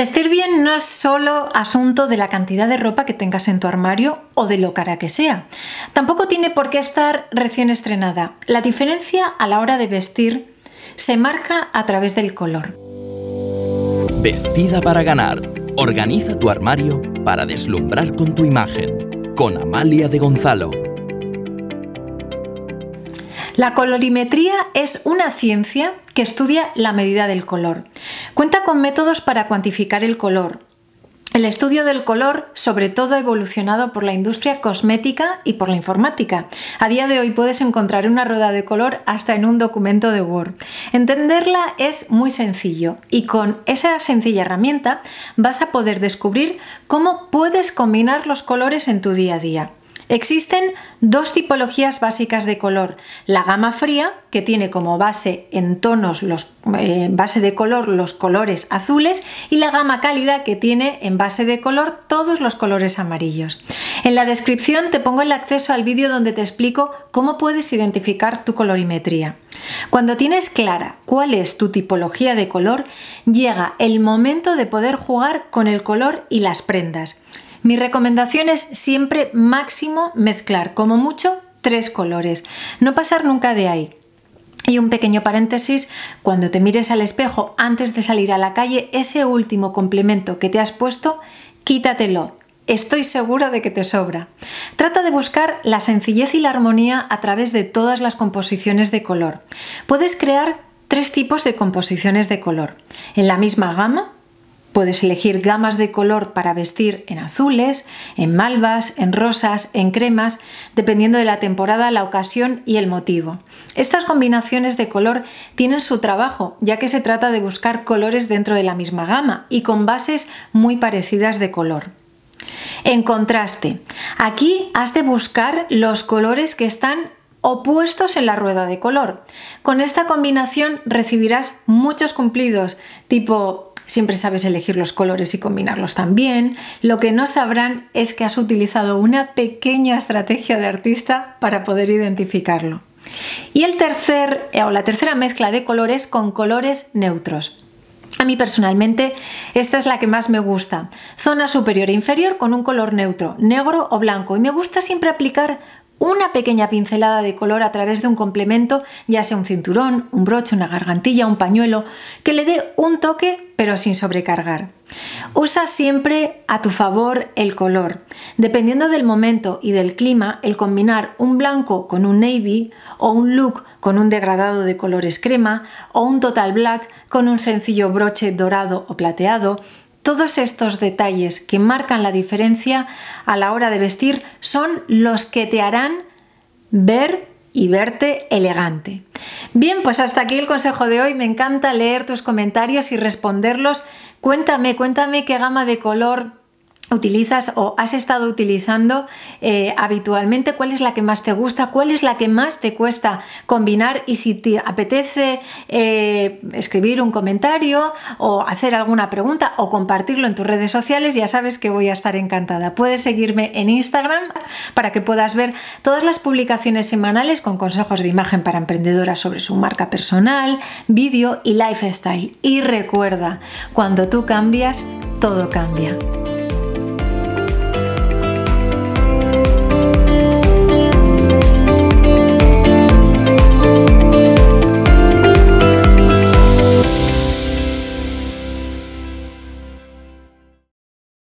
Vestir bien no es solo asunto de la cantidad de ropa que tengas en tu armario o de lo cara que sea. Tampoco tiene por qué estar recién estrenada. La diferencia a la hora de vestir se marca a través del color. Vestida para ganar. Organiza tu armario para deslumbrar con tu imagen. Con Amalia de Gonzalo. La colorimetría es una ciencia que estudia la medida del color. Cuenta con métodos para cuantificar el color. El estudio del color sobre todo ha evolucionado por la industria cosmética y por la informática. A día de hoy puedes encontrar una rueda de color hasta en un documento de Word. Entenderla es muy sencillo y con esa sencilla herramienta vas a poder descubrir cómo puedes combinar los colores en tu día a día. Existen dos tipologías básicas de color. La gama fría, que tiene como base en tonos los eh, base de color los colores azules y la gama cálida que tiene en base de color todos los colores amarillos. En la descripción te pongo el acceso al vídeo donde te explico cómo puedes identificar tu colorimetría. Cuando tienes clara cuál es tu tipología de color, llega el momento de poder jugar con el color y las prendas. Mi recomendación es siempre máximo mezclar, como mucho, tres colores. No pasar nunca de ahí. Y un pequeño paréntesis, cuando te mires al espejo antes de salir a la calle, ese último complemento que te has puesto, quítatelo. Estoy segura de que te sobra. Trata de buscar la sencillez y la armonía a través de todas las composiciones de color. Puedes crear tres tipos de composiciones de color. En la misma gama, Puedes elegir gamas de color para vestir en azules, en malvas, en rosas, en cremas, dependiendo de la temporada, la ocasión y el motivo. Estas combinaciones de color tienen su trabajo, ya que se trata de buscar colores dentro de la misma gama y con bases muy parecidas de color. En contraste, aquí has de buscar los colores que están opuestos en la rueda de color. Con esta combinación recibirás muchos cumplidos, tipo siempre sabes elegir los colores y combinarlos también. Lo que no sabrán es que has utilizado una pequeña estrategia de artista para poder identificarlo. Y el tercer eh, o la tercera mezcla de colores con colores neutros. A mí personalmente esta es la que más me gusta. Zona superior e inferior con un color neutro, negro o blanco. Y me gusta siempre aplicar una pequeña pincelada de color a través de un complemento, ya sea un cinturón, un broche, una gargantilla, un pañuelo, que le dé un toque pero sin sobrecargar. Usa siempre a tu favor el color. Dependiendo del momento y del clima, el combinar un blanco con un navy o un look con un degradado de colores crema o un total black con un sencillo broche dorado o plateado todos estos detalles que marcan la diferencia a la hora de vestir son los que te harán ver y verte elegante. Bien, pues hasta aquí el consejo de hoy. Me encanta leer tus comentarios y responderlos. Cuéntame, cuéntame qué gama de color utilizas o has estado utilizando eh, habitualmente, cuál es la que más te gusta, cuál es la que más te cuesta combinar y si te apetece eh, escribir un comentario o hacer alguna pregunta o compartirlo en tus redes sociales, ya sabes que voy a estar encantada. Puedes seguirme en Instagram para que puedas ver todas las publicaciones semanales con consejos de imagen para emprendedoras sobre su marca personal, vídeo y lifestyle. Y recuerda, cuando tú cambias, todo cambia.